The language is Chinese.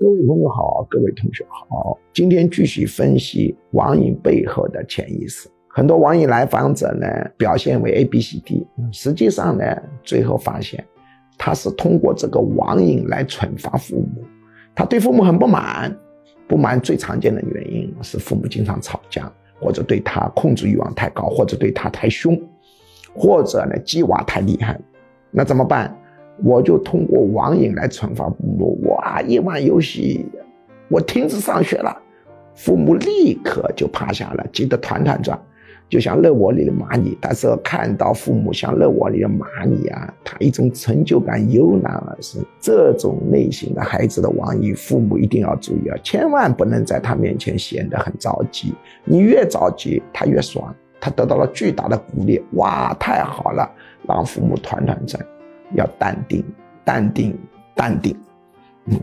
各位朋友好，各位同学好，今天继续分析网瘾背后的潜意识。很多网瘾来访者呢，表现为 A、B、C、D，实际上呢，最后发现他是通过这个网瘾来惩罚父母。他对父母很不满，不满最常见的原因是父母经常吵架，或者对他控制欲望太高，或者对他太凶，或者呢鸡娃太厉害。那怎么办？我就通过网瘾来惩罚父母。哇，一玩游戏，我停止上学了，父母立刻就趴下了，急得团团转，就像热窝里的蚂蚁。但是看到父母像热窝里的蚂蚁啊，他一种成就感油然而生。这种类型的孩子的网瘾，父母一定要注意啊，千万不能在他面前显得很着急。你越着急，他越爽，他得到了巨大的鼓励。哇，太好了，让父母团团转。要淡定，淡定，淡定。嗯，